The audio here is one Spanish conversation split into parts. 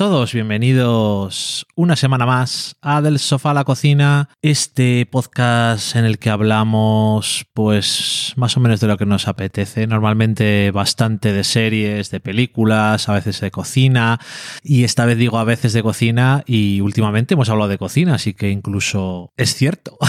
Hola bienvenidos una semana más a Del Sofá a la Cocina, este podcast en el que hablamos pues más o menos de lo que nos apetece, normalmente bastante de series, de películas, a veces de cocina, y esta vez digo a veces de cocina y últimamente hemos hablado de cocina, así que incluso es cierto.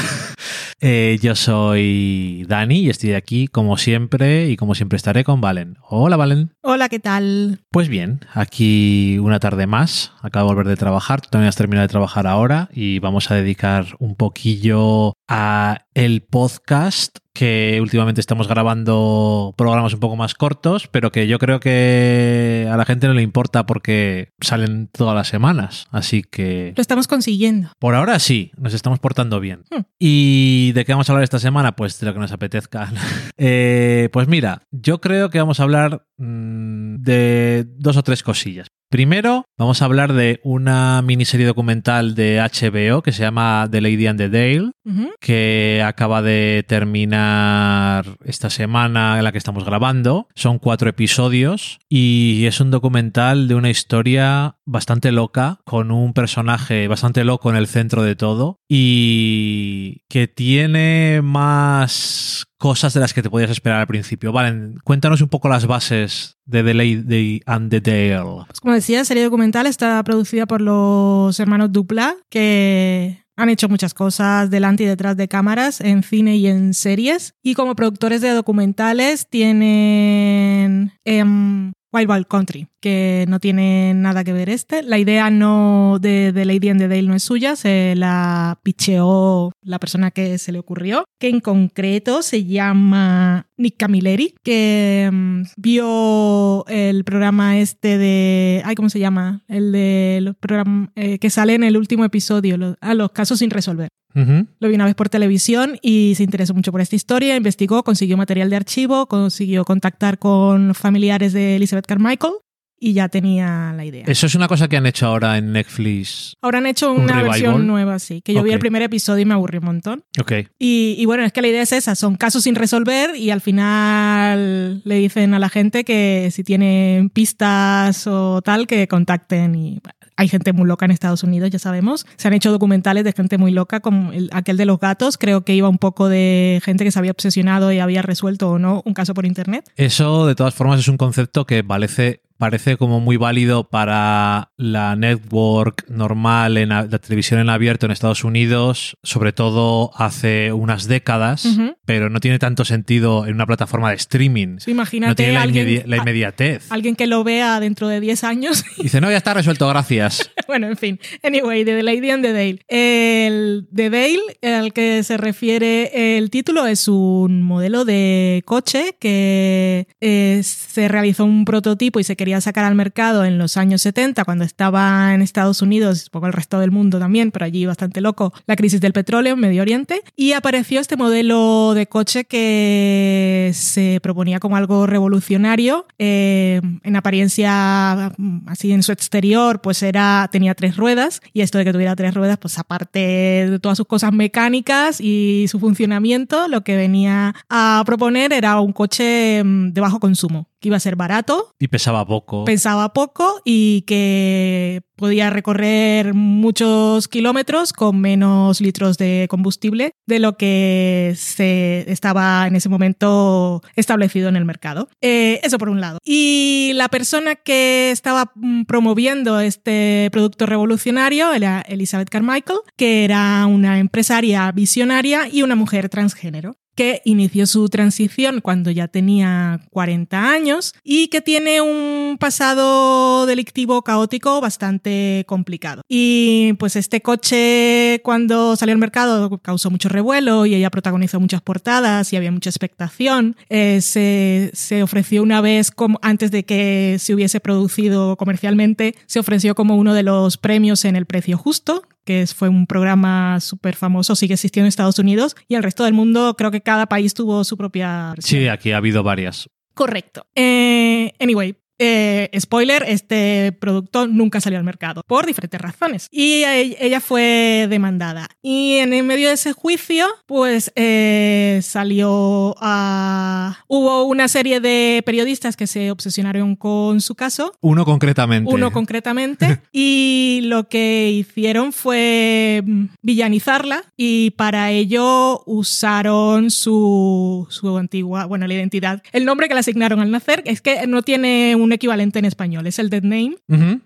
Eh, yo soy Dani y estoy aquí como siempre y como siempre estaré con Valen. Hola Valen. Hola, ¿qué tal? Pues bien, aquí una tarde más, acabo de volver de trabajar, tú también has terminado de trabajar ahora y vamos a dedicar un poquillo a el podcast que últimamente estamos grabando programas un poco más cortos, pero que yo creo que a la gente no le importa porque salen todas las semanas, así que... Lo estamos consiguiendo. Por ahora sí, nos estamos portando bien. Hmm. ¿Y de qué vamos a hablar esta semana? Pues de lo que nos apetezca. Eh, pues mira, yo creo que vamos a hablar mm, de dos o tres cosillas. Primero, vamos a hablar de una miniserie documental de HBO que se llama The Lady and the Dale, que acaba de terminar esta semana en la que estamos grabando. Son cuatro episodios y es un documental de una historia bastante loca, con un personaje bastante loco en el centro de todo y que tiene más cosas de las que te podías esperar al principio. Vale, cuéntanos un poco las bases de The Lady and the Dale. Pues como decía, serie documental está producida por los hermanos Dupla, que han hecho muchas cosas delante y detrás de cámaras, en cine y en series. Y como productores de documentales tienen em, Wild Wild Country, que no tiene nada que ver este. La idea no de, de Lady and the Dale no es suya, se la picheó la persona que se le ocurrió, que en concreto se llama Nick Camilleri, que mm, vio el programa este de... Ay, ¿cómo se llama? El de los programas que sale en el último episodio, los, a los casos sin resolver. Lo vi una vez por televisión y se interesó mucho por esta historia, investigó, consiguió material de archivo, consiguió contactar con familiares de Elizabeth Carmichael y ya tenía la idea. Eso es una cosa que han hecho ahora en Netflix. Ahora han hecho ¿Un una versión nueva, sí, que yo vi el primer episodio y me aburrí un montón. Ok. Y, y bueno, es que la idea es esa, son casos sin resolver y al final le dicen a la gente que si tienen pistas o tal, que contacten y bueno, hay gente muy loca en Estados Unidos, ya sabemos. Se han hecho documentales de gente muy loca, como el- aquel de los gatos, creo que iba un poco de gente que se había obsesionado y había resuelto o no un caso por internet. Eso, de todas formas, es un concepto que parece, parece como muy válido para la network normal, en la televisión en abierto en Estados Unidos, sobre todo hace unas décadas, pero no tiene tanto sentido en una plataforma de streaming. Sí, imagínate No tiene la, alguien, inmedi- la inmediatez. a- alguien que lo vea dentro de 10 años Dice, no, ya está resuelto, gracias. bueno, en fin. Anyway, de The Lady and the Dale. El The Dale, al que se refiere el título, es un modelo de coche que eh, se realizó un prototipo y se quería sacar al mercado en los años 70, cuando estaba en Estados Unidos, un poco el resto del mundo también, pero allí bastante loco, la crisis del petróleo en Medio Oriente. Y apareció este modelo de coche que se proponía como algo revolucionario. eh, en apariencia, mm, así en su exterior, pues era, tenía tres ruedas. Y esto de que tuviera tres ruedas, pues aparte de todas sus cosas mecánicas y su funcionamiento, lo que venía a proponer era un coche mm, de bajo consumo, que iba a ser barato, Y pesaba poco. pensaba poco y que podía recorrer muchos kilómetros con menos litros de combustible de lo que se estaba en ese momento establecido en el mercado. Eh, eso por un lado. Y la persona que estaba mm, promoviendo este producto revolucionario era Elizabeth Carmichael, que era una empresaria visionaria y una mujer transgénero que inició su transición cuando ya tenía 40 años y que tiene un pasado delictivo caótico bastante complicado. Y pues este coche cuando salió al mercado causó mucho revuelo y ella protagonizó muchas portadas y había mucha expectación. Eh, se, se ofreció una vez, como, antes de que se hubiese producido comercialmente, se ofreció como uno de los premios en el precio justo, que fue un programa súper famoso, sigue existiendo en Estados Unidos y el resto del mundo, creo que cada país tuvo su propia versión. Sí, aquí ha habido varias. Correcto. Eh, anyway, eh, spoiler, este producto nunca salió al mercado por diferentes razones. Y ella fue demandada. Y en el medio de ese juicio, pues eh, salió a... Hubo una serie de periodistas que se obsesionaron con su caso. Uno concretamente. Uno concretamente. y lo que hicieron fue mm, villanizarla y para ello usaron su, su antigua, bueno, la identidad. El nombre que le asignaron al nacer es que no tiene un equivalente en español, es el dead name.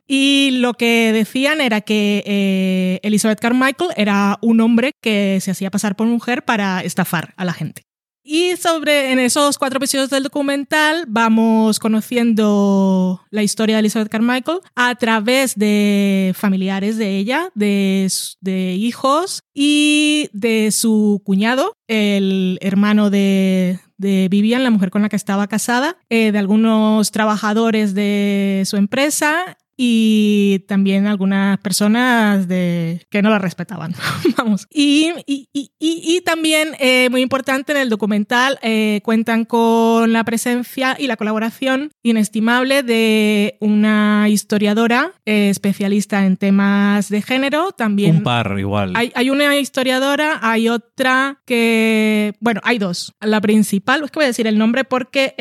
Y lo que decían era que eh, Elizabeth Carmichael era un hombre que se hacía pasar por mujer para estafar a la gente. Y sobre en esos cuatro episodios del documental vamos conociendo la historia de Elizabeth Carmichael a través de familiares de ella, de, de hijos y de su cuñado, el hermano de, de Vivian, la mujer con la que estaba casada, eh, de algunos trabajadores de su empresa y también algunas personas de, que no la respetaban. Vamos. Y, y, y, y también, eh, muy importante, en el documental eh, cuentan con la presencia y la colaboración inestimable de una historiadora eh, especialista en temas de género. También Un par, igual. Hay, hay, una historiadora, hay otra que. Bueno, hay dos. La principal, es que voy a decir el nombre porque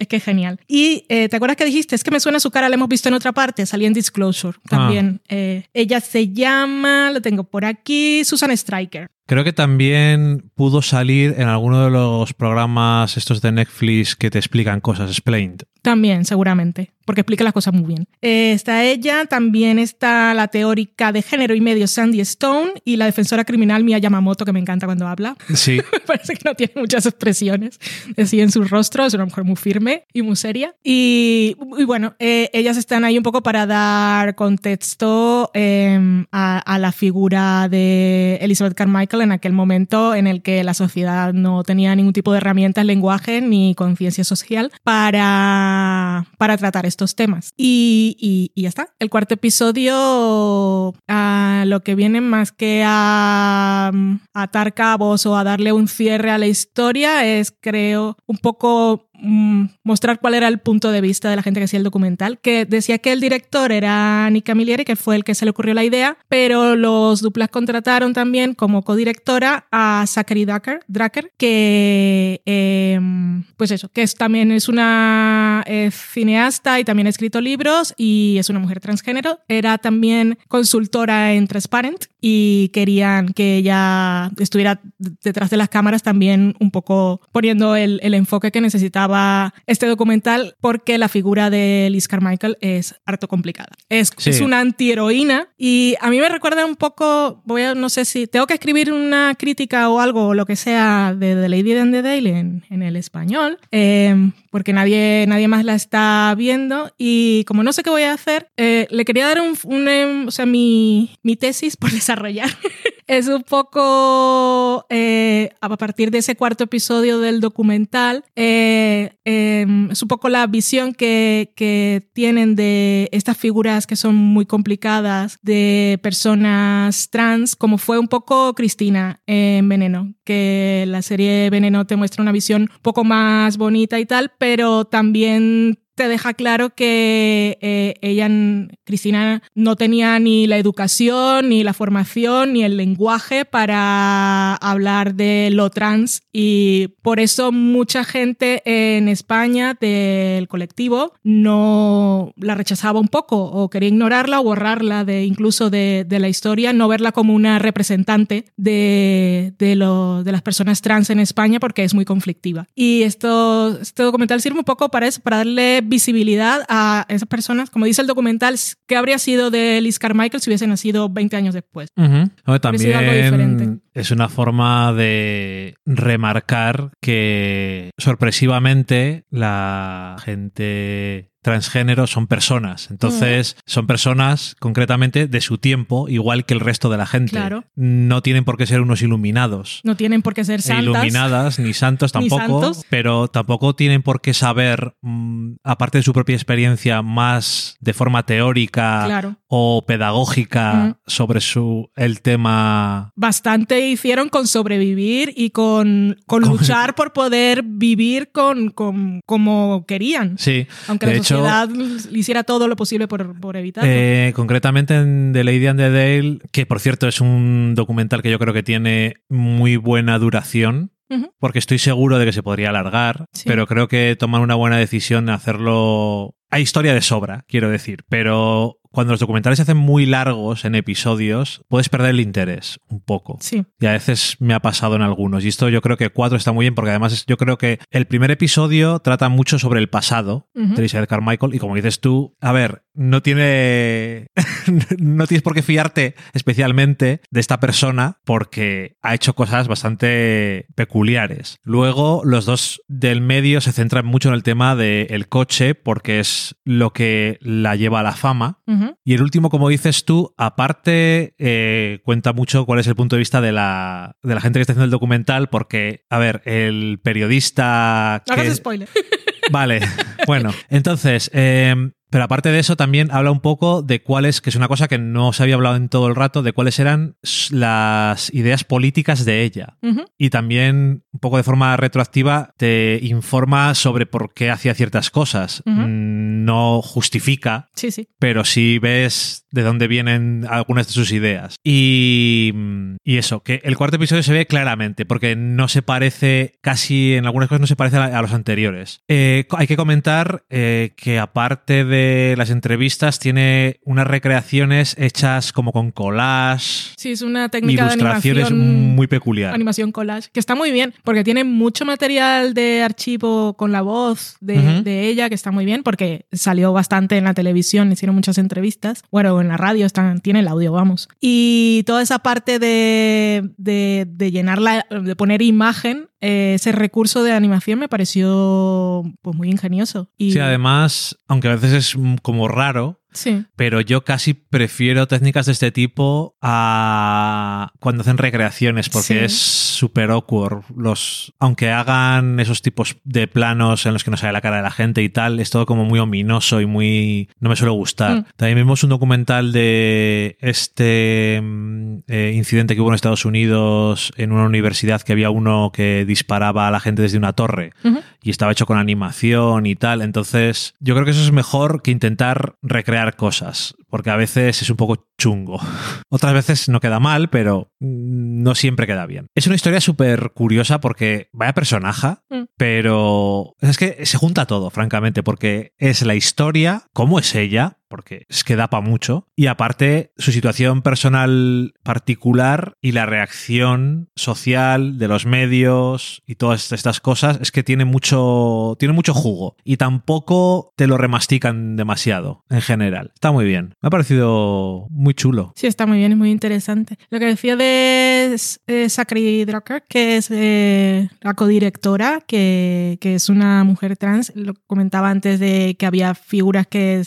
es que es genial. Y eh, te acuerdas que dijiste, es que me suena su cara, la hemos visto en otra parte, salía en Disclosure también. Ah. Eh, ella se llama, lo tengo por aquí, Susan Striker. Creo que también pudo salir en alguno de los programas estos de Netflix que te explican cosas, Explained. También, seguramente, porque explica las cosas muy bien. Eh, está ella, también está la teórica de género y medio Sandy Stone y la defensora criminal Mia Yamamoto, que me encanta cuando habla. Sí. parece que no tiene muchas expresiones así en su rostro, es una mujer muy firme y muy seria. Y, bueno, eh, ellas están ahí un poco para dar contexto em, a, a la figura de Elizabeth Carmichael en aquel momento en el que la sociedad no tenía ningún tipo de herramientas, lenguaje ni conciencia social para, para tratar estos temas. Y, y, ya está. El cuarto episodio a lo que viene más que a, a atar cabos o a darle un cierre a la historia es, creo, un poco Mm, mostrar cuál era el punto de vista de la gente que hacía el documental, que decía que el director era Nick Camilleri, que fue el que se le ocurrió la idea, pero los duplas contrataron también como codirectora a Zachary Drucker, que, em, pues eso, que es, también es una cineasta y también ha escrito libros y es una mujer transgénero. Era también consultora en Transparent y querían que ella estuviera detrás de las cámaras también un poco poniendo el, el enfoque que necesitaba este documental porque la figura de Liz Carmichael es harto complicada. Es, es una antiheroína y a mí me recuerda un poco, voy a, no sé si tengo que escribir una crítica o algo o lo que sea de The Lady and the Dale en, en el español, eh, porque nadie, nadie más la está viendo y como no sé qué voy a hacer, eh, le quería dar un, un, em, o sea, mi, mi tesis por desarrollar. Es un poco eh, a partir de ese cuarto episodio del documental, eh, em, es un poco la visión que, que, tienen de estas figuras que son muy complicadas, de personas trans, como fue un poco Cristina en Veneno, que la serie Veneno te muestra una visión un poco más bonita y tal, pero también te deja claro que eh, ella, Cristina, no tenía ni la educación, ni la formación, ni el lenguaje para hablar de lo trans y por eso mucha gente en España del colectivo no la rechazaba un poco o quería ignorarla o borrarla de incluso de, la historia, no verla como una representante de, de, lo, de las personas trans en España porque es muy conflictiva. Y esto, este documental sirve un poco para eso, para darle visibilidad a esas personas. Como dice el documental, ¿qué habría sido de Liz Carmichael si hubiese nacido 20 años después? también es una forma de remarcar que sorpresivamente la gente transgénero son personas. Entonces, mm. son personas concretamente de su tiempo, igual que el resto de la gente. Claro. No tienen por qué ser unos iluminados. No tienen por qué ser santas. iluminadas, ni santos tampoco. Pero tampoco tienen por qué saber, mm, aparte de su propia experiencia, más de forma teórica o pedagógica Mm. sobre su el tema. Bastante hicieron con sobrevivir y con, con Con- luchar por poder vivir con, con- como querían. Sí, Aunque de la hecho, sociedad hiciera todo lo posible por, por evitarlo. Eh, concretamente en The Lady and the Dale, que por cierto es un documental que yo creo que tiene muy buena duración. Porque estoy seguro de que se podría alargar, Sí. pero creo que toman una buena decisión en hacerlo. Hay historia de sobra, quiero decir, pero cuando los documentales se hacen muy largos en episodios, puedes perder el interés un poco. Sí. Y a veces me ha pasado en algunos. Y esto yo creo que cuatro está muy bien porque además yo creo que el primer episodio trata mucho sobre el pasado Ujú. de Elizabeth Carmichael y como dices tú, a ver, no tiene... no tienes por qué fiarte especialmente de esta persona porque ha hecho cosas bastante peculiares. Luego los dos del medio se centran mucho en el tema del coche porque es lo que la lleva a la fama. Y el último, como dices tú, aparte eh, cuenta mucho cuál es el punto de vista de la, de la gente que está haciendo el documental, porque, a ver, el periodista... Que- hagas spoiler. Vale, bueno, entonces, eh, pero aparte de eso también habla un poco de cuáles, que es una cosa que no se había hablado en todo el rato, de cuáles eran las ideas políticas de ella. Y también, un poco de forma retroactiva, te informa sobre por qué hacía ciertas cosas. Mm, No justifica Sí, sí. pero sí ves de dónde vienen algunas de sus ideas. Y, y eso, que el cuarto episodio se ve claramente, porque no se parece, casi en algunas cosas no se parece a, a los anteriores. Eh, hay que comentar eh, que aparte de las entrevistas, tiene unas recreaciones hechas como con collage, Sí, es una técnica de ilustraciones animación. muy peculiar. Animación collage, que está muy bien, porque tiene mucho material de archivo con la voz de, de ella, que está muy bien, porque salió bastante en la televisión, hicieron muchas entrevistas. Bueno, en la radio están, tiene el audio, vamos. Y toda esa parte de, de, de llenarla, de poner imagen, eh, ese recurso de animación me pareció pues muy ingenioso. Y, Sí, además, aunque a veces es como raro, Sí, pero yo casi prefiero técnicas de este tipo a cuando hacen recreaciones porque Sí. es súper awkward los aunque hagan esos tipos de planos en los que no sale la cara de la gente y tal es todo como muy ominoso y muy no me suele gustar Mm. también vimos un documental de este mm, eh, incidente que hubo en Estados Unidos en una universidad que había uno que disparaba a la gente desde una torre y estaba hecho con animación y tal. Entonces, yo creo que eso es mejor que intentar recrear cosas, porque a veces es un poco chungo. Otras veces no queda mal, pero no siempre queda bien. Es una historia súper curiosa porque vaya personaje, Mm. pero es que se junta todo, francamente, porque es la historia, cómo es ella, porque es que da para mucho, y aparte su situación personal particular y la reacción social de los medios y todas estas cosas, es que tiene mucho, tiene mucho jugo y tampoco te lo remastican demasiado en general. Está muy bien. Me ha parecido muy chulo. Sí, está muy bien, es muy interesante. Lo que decía de eh, Zachary Drucker, que es eh, la codirectora, que, que es una mujer trans, lo comentaba antes de que había figuras que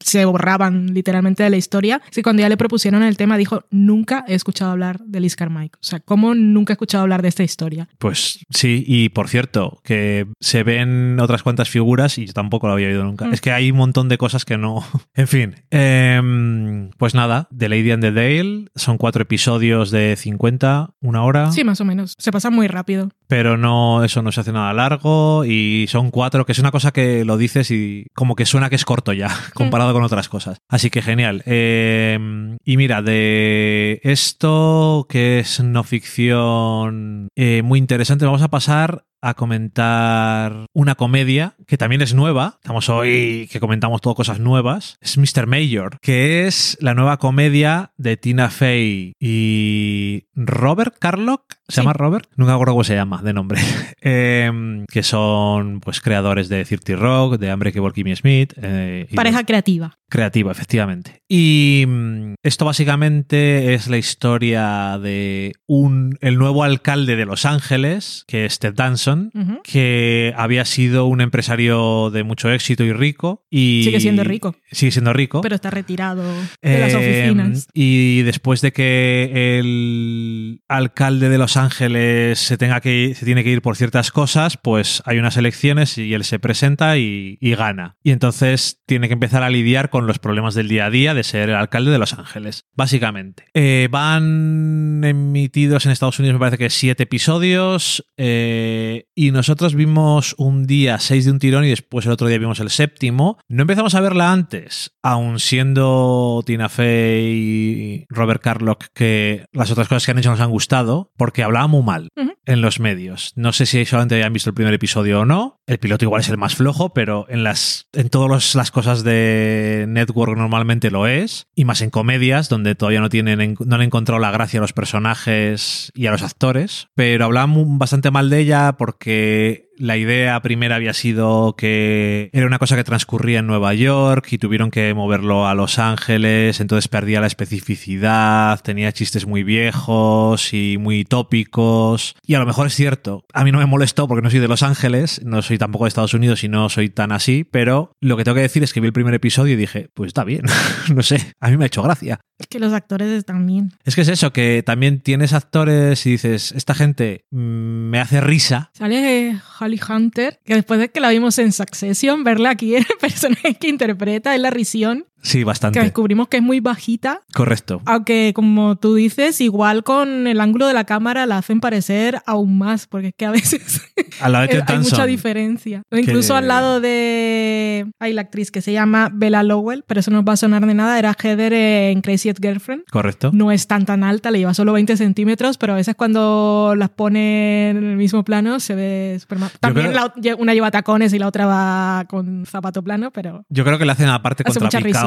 se borraban literalmente de la historia. Sí, cuando ya le propusieron el tema, dijo, nunca he escuchado hablar de Liz Carmichael. O sea, ¿cómo nunca he escuchado hablar de esta historia? Pues sí, y por cierto, que se ven otras cuantas figuras y yo tampoco lo había oído nunca. Mm. Es que hay un montón de cosas que no. en fin, em, pues nada, The Lady and the Dale son cuatro episodios de 50, una hora. Sí, más o menos. Se pasa muy rápido. Pero no, eso no se hace nada largo y son cuatro, que es una cosa que lo dices y como que suena que es corto ya, comparado con otras cosas. Así que genial. Eh, y mira, de esto que es no ficción eh, muy interesante, vamos a pasar a comentar una comedia que también es nueva. Estamos hoy que comentamos todo cosas nuevas. Es Mr. Mayor, que es la nueva comedia de Tina Fey y Robert Carlock. ¿Se Sí. llama Robert? Nunca acuerdo cómo se llama de nombre. Em, que son pues creadores de 30 Rock, de Unbreakable Kimmy Smith. eh, y Pareja creativa. Creativa, efectivamente. Y mm, esto básicamente es la historia de un el nuevo alcalde de Los Ángeles, que es Ted Danson, Que había sido un empresario de mucho éxito y rico. Y Sigue siendo rico. Sigue siendo rico. Pero está retirado de las Eh, oficinas. Y después de que el alcalde de Los Ángeles se tenga que ir- se tiene que ir por ciertas cosas, pues hay unas elecciones y él se presenta y, y gana. Y entonces tiene que empezar a lidiar con los problemas del día a día de ser el alcalde de Los Ángeles, básicamente. Eh, van emitidos en Estados Unidos, me parece que siete episodios, eh, y nosotros vimos un día seis de un tirón y después el otro día vimos el séptimo. No empezamos a verla antes, aun siendo Tina Fey y Robert Carlock, que las otras cosas que han hecho nos han gustado, porque hablaba muy mal en los medios. No sé si solamente hayan visto el primer episodio o no. El piloto igual es el más flojo, pero en las en todas las cosas de network normalmente lo es, y más en comedias donde todavía no tienen en- no han encontrado la gracia a los personajes y a los actores, pero hablaban bastante mal de ella porque que la idea primera había sido que era una cosa que transcurría en Nueva York y tuvieron que moverlo a Los Ángeles, entonces perdía la especificidad, tenía chistes muy viejos y muy tópicos. Y a lo mejor es cierto, a mí no me molestó porque no soy de Los Ángeles, no soy tampoco de Estados Unidos y no soy tan así, pero lo que tengo que decir es que vi el primer episodio y dije, pues está bien, no sé, a mí me ha hecho gracia. Es que los actores están bien. Es que es eso, que también tienes actores y dices, esta gente mm, me hace risa. Sale Holly Hunter, que después de que la vimos en Succession, verla aquí el personaje que interpreta es la Risión, Sí, que bastante. descubrimos que es muy bajita. Correcto. Aunque, como tú dices, igual con el ángulo de la cámara la hacen parecer aún más, porque es que a veces A la hay mucha diferencia. Incluso Que- al lado de. Hay la actriz que se llama Bella Lowell, pero eso no va a sonar de nada. Era Heather en Crazy Ex Girlfriend. Correcto. No es tan tan alta, le lleva solo 20 centímetros, pero a veces cuando las pone en el mismo plano se ve súper mal. También creo- la- lle- una lleva tacones y la otra va con zapato plano, pero Yo creo que le hacen aparte Hace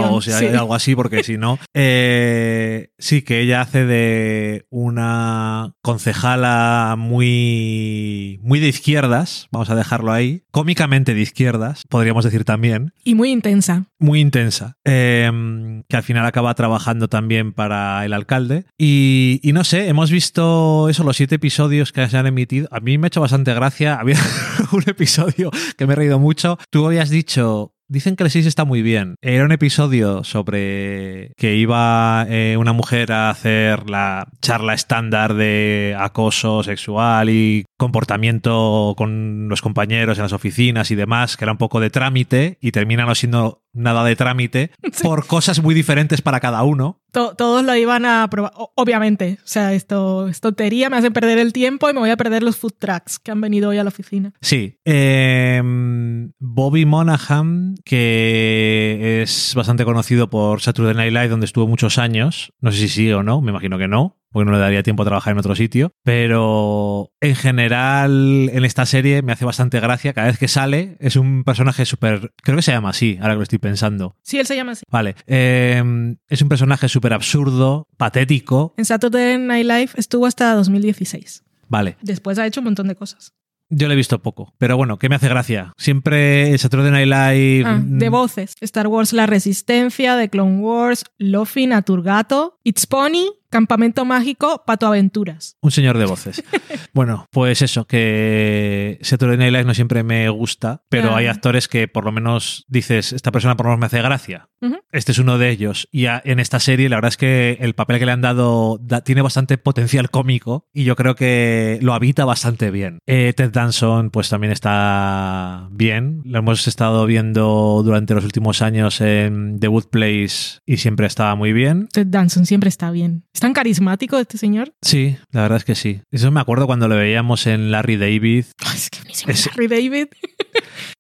mucha contrapicados y risión, sí. algo así, porque si no. eh, sí, que ella hace de una concejala muy, muy de izquierdas, vamos a dejarlo ahí, cómicamente de izquierdas, podríamos decir también, y muy intensa. muy intensa, eh, que al final acaba trabajando también para el alcalde. Y, y no sé, hemos visto eso, los siete episodios que se han emitido. A mí me ha hecho bastante gracia. Había un episodio que me he reído mucho. Tú habías dicho. Dicen que el 6 está muy bien. Era un episodio sobre que iba eh, una mujer a hacer la charla estándar de acoso sexual y comportamiento con los compañeros en las oficinas y demás, que era un poco de trámite y termina no siendo nada de trámite por cosas muy diferentes para cada uno. To- todos lo iban a probar, obviamente. O sea, esto es tontería, me hacen perder el tiempo y me voy a perder los food trucks que han venido hoy a la oficina. Sí. eh, Bobby Monahan, que es bastante conocido por Saturday Night Live, donde estuvo muchos años. No sé si sigue o no, me imagino que no, porque no le daría tiempo a trabajar en otro sitio. Pero en general, en esta serie me hace bastante gracia. Cada vez que sale, es un personaje súper. Creo que se llama así, ahora que lo estoy pensando. Sí, él se llama así. Vale. eh, es un personaje súper absurdo, patético. En Saturday Night Live estuvo hasta 2016. Vale. Después ha hecho un montón de cosas. Yo le he visto poco, pero bueno, que me hace gracia. Siempre el Saturday Night Live. Ah, de mm, voces. Star Wars La Resistencia, The Clone Wars, Luffy, Naturgato, It's Pony, Campamento Mágico, Pato Aventuras. Un señor de voces. bueno, pues eso, que Saturday Night Live no siempre me gusta, pero hay actores que por lo menos dices, esta persona por lo menos me hace gracia. Este es uno de ellos. Y a- en esta serie, la verdad es que el papel que le han dado da- tiene bastante potencial cómico y yo creo que lo habita bastante bien. Eh, Ted Danson, pues también está bien. Lo hemos estado viendo durante los últimos años en The Wood Place y siempre estaba muy bien. Ted Danson siempre está bien. ¿Es tan carismático este señor? Sí, la verdad es que sí. Eso me acuerdo cuando lo veíamos en Larry David. Es que buenísimo. Es- Larry David.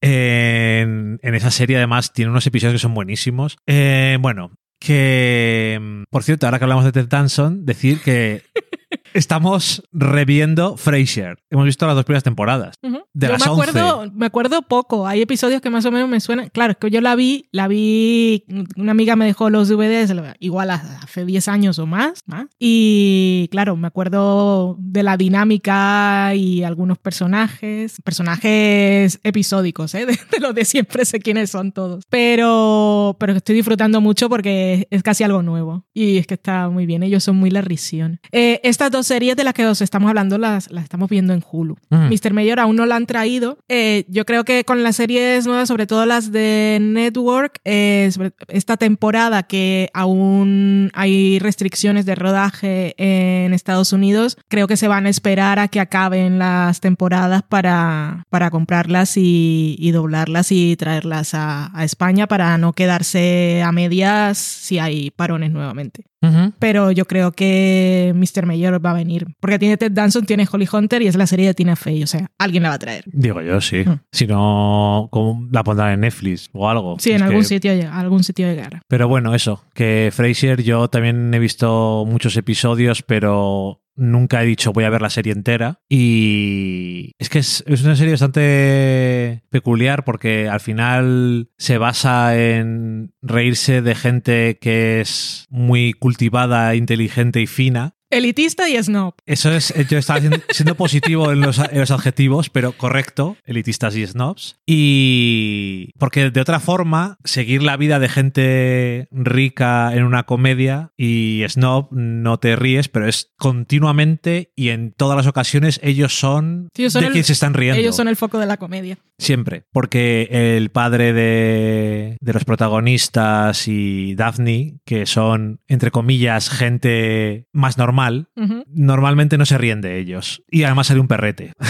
En, en esa serie, además, tiene unos episodios que son buenísimos. Eh, bueno, que. Por cierto, ahora que hablamos de Ted Danson, decir que estamos reviendo Frasier. Hemos visto las dos primeras temporadas. De yo las me acuerdo, me acuerdo poco. Hay episodios que más o menos me suenan. Claro, es que yo la vi, la vi. Una amiga me dejó los DVDs, igual hace 10 años o más, más. Y claro, me acuerdo de la dinámica y algunos personajes. Personajes episódicos, ¿eh? De, de los de siempre sé quiénes son todos. Pero, pero estoy disfrutando mucho porque es casi algo nuevo. Y es que está muy bien. Ellos son muy la risión. Eh, estas dos series de las que os estamos hablando las, las estamos viendo en Hulu. Mm. Mr. Mayor aún no la han traído. Eh, yo creo que con las series nuevas, sobre todo las de Network, eh, esta temporada que aún hay restricciones de rodaje en Estados Unidos, creo que se van a esperar a que acaben las temporadas para, para comprarlas y, y doblarlas y traerlas a, a España para no quedarse a medias si hay parones nuevamente. Pero yo creo que Mr. Mayor va a venir. Porque tiene Ted Danson, tiene Holly Hunter y es la serie de Tina Fey. O sea, alguien la va a traer. Digo yo, sí. Mm. Si no, ¿cómo la pondrán en Netflix o algo? Sí, en algún que- sitio, algún sitio llegará. Pero bueno, eso, que Frasier, yo también he visto muchos episodios, pero nunca he dicho voy a ver la serie entera. Y es que es, es una serie bastante peculiar porque al final se basa en reírse de gente que es muy cultivada, inteligente y fina. Elitista y snob. Eso es, yo estaba siendo, siendo positivo en los, en los adjetivos, pero correcto, elitistas y snobs. Y porque de otra forma, seguir la vida de gente rica en una comedia y snob no te ríes, pero es continuamente y en todas las ocasiones ellos son Sí, son de el- quien se están riendo. Ellos son el foco de la comedia. Siempre, porque el padre de, de los protagonistas y Daphne, que son, entre comillas, gente más normal, Normalmente no se ríen de ellos. Y además sale un perrete.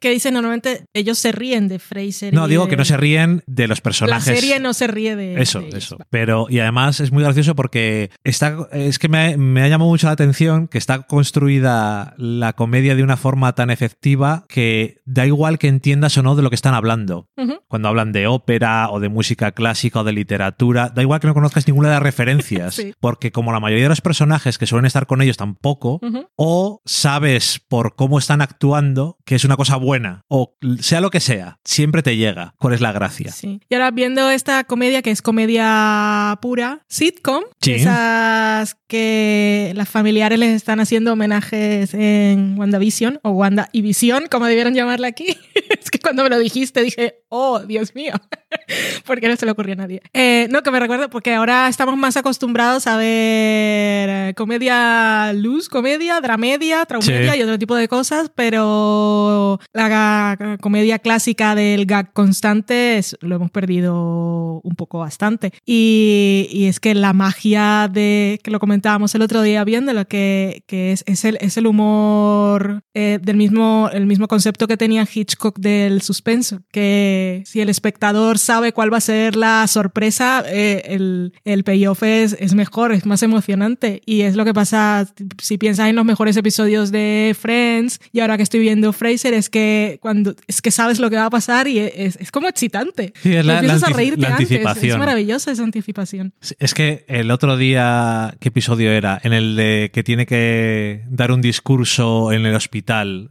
Que dicen normalmente ellos se ríen de Fraser. No, digo de- que no se ríen de los La personajes. serie no se ríe de. Eso, de eso. Pero, y además es muy gracioso porque está, es que me, ha- me ha llamado mucho la atención que está construida la comedia de una forma tan efectiva que da igual que entiendas o no de lo que están hablando. Cuando hablan de ópera o de música clásica o de literatura, da igual que no conozcas ninguna de las referencias. Sí. Porque como la mayoría de los personajes que suelen estar con ellos tampoco, Ujú. o sabes por cómo están actuando que es una cosa buena, o sea lo que sea, siempre te llega. ¿Cuál es la gracia? Sí. Y ahora viendo esta comedia que es comedia pura, sitcom, Sí. esas que las familiares les están haciendo homenajes en WandaVision o Wanda y Visión, como debieron llamarla aquí. es que cuando me lo dijiste dije, oh, Dios mío, porque no se le ocurrió a nadie. Eh, no, que me recuerdo, porque ahora estamos más acostumbrados a ver eh, comedia luz, comedia, dramedia, traumedia Sí. y otro tipo de cosas, pero la comedia clásica del gag constante es- lo hemos perdido un poco bastante. Y, y es que la magia de, que lo comentábamos el otro día viéndolo, que, que es, es, el, es el humor eh, del mismo, el mismo concepto que tenía Hitchcock del suspenso, que si el espectador sabe cuál va a ser la sorpresa, eh, el, el payoff es, es mejor, es más emocionante. Y es lo que pasa si piensas en los mejores episodios de Friends y ahora que estoy viendo Fraser, es que cuando es que sabes lo que va a pasar y es, es como excitante. Sí, es la- Empiezas la a reírte la antes. Es maravillosa esa anticipación. Es que el otro día, ¿qué episodio era? En el de que tiene que dar un discurso en el hospital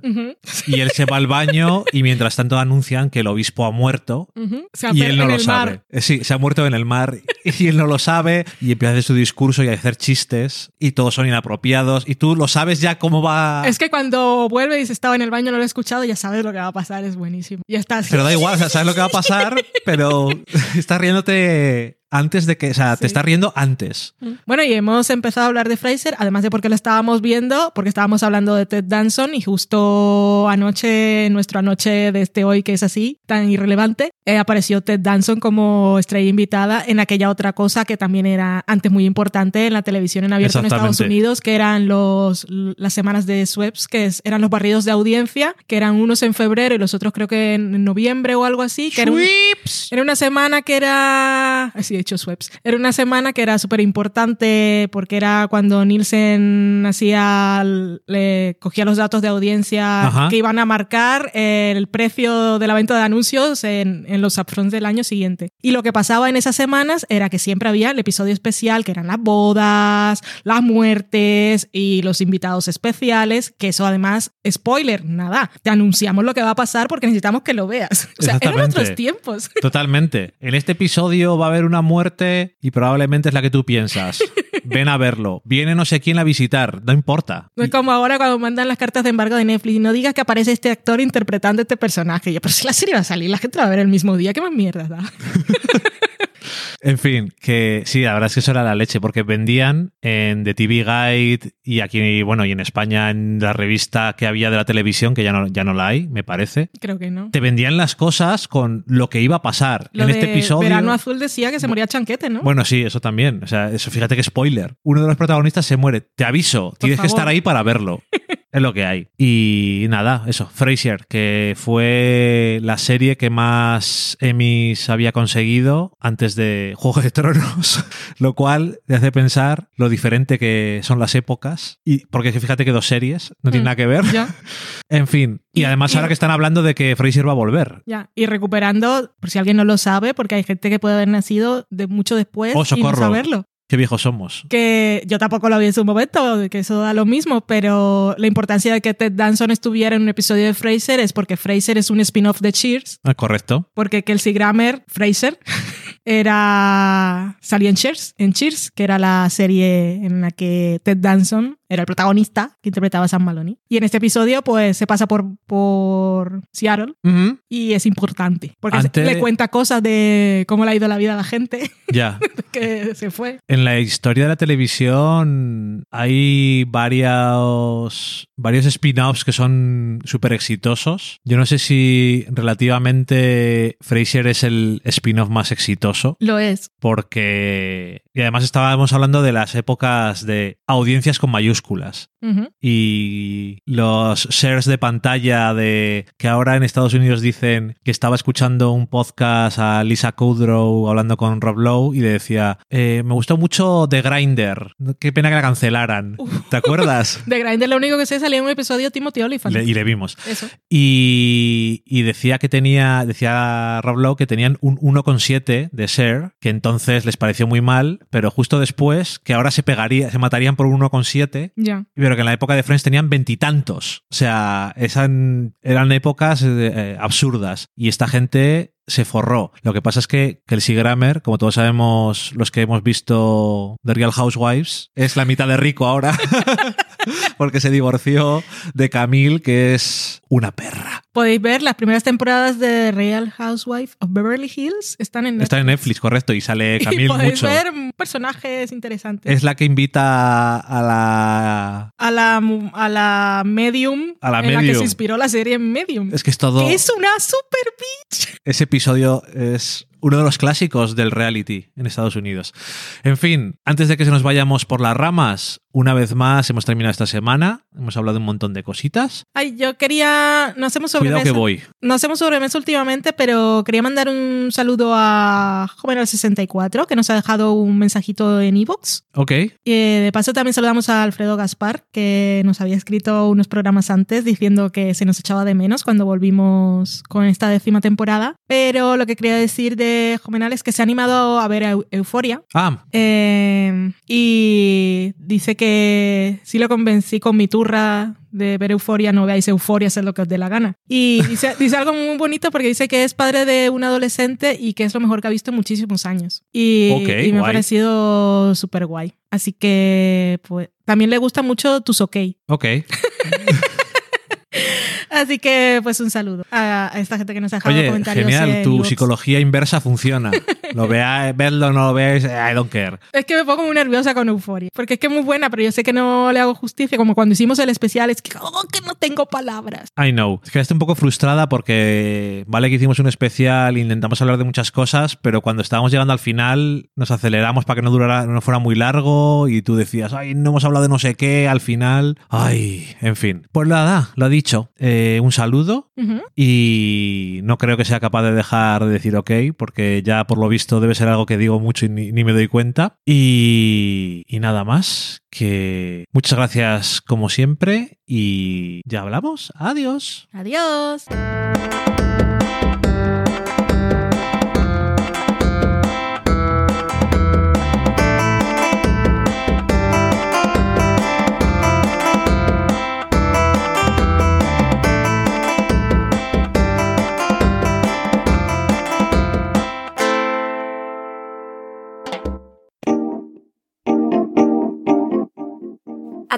y él se va al baño y mientras tanto anuncian que el obispo ha muerto ujú. O sea, y él no lo sabe. mar. Eh, Sí, se ha muerto en el mar y él no lo sabe y empieza a hacer su discurso y a hacer chistes y todos son inapropiados y tú lo sabes ya cómo va... Es que cuando vuelve y dice estaba en el baño, no lo he escuchado, ya sabes lo que va a pasar, es buenísimo. Ya está. Pero da igual, o sea, sabes lo que va a pasar, pero estás riéndote antes de que, o sea, Sí. te estás riendo antes. Bueno, y hemos empezado a hablar de Fraser, además de porque lo estábamos viendo, porque estábamos hablando de Ted Danson y justo anoche, nuestra anoche de este hoy que es así, tan irrelevante, eh, apareció Ted Danson como estrella invitada en aquella otra cosa que también era antes muy importante en la televisión en abierto en Estados. Unidos, que eran los, las semanas de Sweps, que es- eran los barridos de audiencia, que eran unos en febrero y los otros creo que en noviembre o algo así, que era un- era una semana que era. Sí, he hecho sweeps. Era una semana que era súper importante porque era cuando Nielsen hacía. Le cogía los datos de audiencia Ajá. que iban a marcar el precio de la venta de anuncios en, en los upfronts del año siguiente. Y lo que pasaba en esas semanas era que siempre había el episodio especial, que eran las bodas, las muertes y los invitados especiales, que eso además, spoiler, nada, te anunciamos lo que va a pasar porque necesitamos que lo veas. O sea, eran otros tiempos. Totalmente. En este episodio va a haber una muerte y probablemente es la que tú piensas. Ven a verlo. Viene no sé quién a visitar. No importa. No es como ahora cuando mandan las cartas de embargo de Netflix. No digas que aparece este actor interpretando este personaje. Yo, pero si la serie va a salir, la gente la va a ver el mismo día. ¿Qué más mierda da? En fin, que sí, la verdad es que eso era la leche, porque vendían en The TV Guide y aquí, bueno, y en España en la revista que había de la televisión, que ya no, ya no la hay, me parece. Creo que no. Te vendían las cosas con lo que iba a pasar. Lo en de este episodio. Verano Azul decía que se moría Chanquete, ¿no? Bueno, sí, eso también. O sea, eso fíjate que spoiler. Uno de los protagonistas se muere. Te aviso, tienes que estar ahí para verlo. es lo que hay. Y nada, eso. Frasier, que fue la serie que más Emmys había conseguido antes de Juego de Tronos, lo cual te hace pensar lo diferente que son las épocas. Y porque fíjate que dos series no tienen Mm, nada que ver. Ya, En fin. Y Y- además y- ahora que están hablando de que Frasier va a volver. ya. Y recuperando, por si alguien no lo sabe, porque hay gente que puede haber nacido de mucho después Oh, y no saberlo. Qué viejos somos. Que yo tampoco lo vi en su momento, que eso da lo mismo, pero la importancia de que Ted Danson estuviera en un episodio de Fraser es porque Fraser es un spin-off de Cheers, Ah, correcto. porque Kelsey Grammer, Fraser, era salía en Cheers, en Cheers, que era la serie en la que Ted Danson era el protagonista que interpretaba a Sam Maloney. Y en este episodio, pues se pasa por, por Seattle Ujú. y es importante, porque Antes- le cuenta cosas de cómo le ha ido la vida a la gente Ya. que se fue. En la historia de la televisión hay varios, varios spin-offs que son súper exitosos. Yo no sé si relativamente Frasier es el spin-off más exitoso, Lo es. porque... Y además estábamos hablando de las épocas de audiencias con mayúsculas y los shares de pantalla de que ahora en Estados Unidos dicen que estaba escuchando un podcast a Lisa Kudrow hablando con Rob Lowe y le decía "Eh, me gustó mucho The Grinder qué pena que la cancelaran ¿te acuerdas? De Grindr lo único que sé salía en un episodio Timothy Olyphant. Le- y le vimos Eso. y, y decía que tenía decía Rob Lowe que tenían un 1,7 de share que entonces les pareció muy mal pero justo después que ahora se pegaría se matarían por un 1,7 Ya. pero que en la época de Friends tenían veintitantos. O sea, eran, eran épocas eh, absurdas. Y esta gente se forró. Lo que pasa es que Kelsey Grammer, como todos sabemos los que hemos visto The Real Housewives, es la mitad de rico ahora. Porque se divorció de Camille, que es una perra. Podéis ver las primeras temporadas de Real Housewife of Beverly Hills. Están en Está en Netflix, correcto, y sale Y Camille podéis mucho. ver personajes interesantes. Es la que invita a la... A la, a la Medium, A la en la que Medium. se inspiró la serie Medium. Es que es todo... Que es una super bitch. Ese episodio es uno de los clásicos del reality en Estados Unidos. En fin, antes de que se nos vayamos por las ramas, una vez más hemos terminado esta semana. Hemos hablado de un montón de cositas. Ay, yo quería. No hacemos Cuidado sobremesa. que voy. No hacemos sobremesa últimamente, pero quería mandar un saludo a Joven64, que nos ha dejado un mensajito en iVoox. Ok. Y eh, de paso también saludamos a Alfredo Gaspar, que nos había escrito unos programas antes diciendo que se nos echaba de menos cuando volvimos con esta décima temporada. Pero lo que quería decir de Jovenal es que se ha animado a ver Eu- Euforia. Ah, Eh, y dice que sí lo convencí con mi turra de ver Euforia, no veáis Euforia, haced lo que os dé la gana. Y dice, dice algo muy bonito porque dice que es padre de un adolescente y que es lo mejor que ha visto en muchísimos años. Y, me ha parecido súper guay. Así que, pues, también le gusta mucho tus ok. ok. Así que, pues, un saludo a, a esta gente que nos ha dejado Oye, comentarios. genial. en Tu iVoox. psicología inversa funciona. Lo veáis, vedlo o no lo veáis, I don't care. Es que me pongo muy nerviosa con Euforia. Porque es que es muy buena, pero yo sé que no le hago justicia. Como cuando hicimos el especial, es que, oh, que no tengo palabras. I know. Es que estoy un poco frustrada porque, vale que hicimos un especial, intentamos hablar de muchas cosas, pero cuando estábamos llegando al final nos aceleramos para que no durara, no fuera muy largo y tú decías, ay, no hemos hablado de no sé qué al final. Ay, en fin. Pues nada, lo ha dicho. Eh, un saludo y no creo que sea capaz de dejar de decir ok, porque ya por lo visto debe ser algo que digo mucho y ni, ni me doy cuenta. Y, y nada más, que muchas gracias como siempre y ya hablamos. Adiós. Adiós.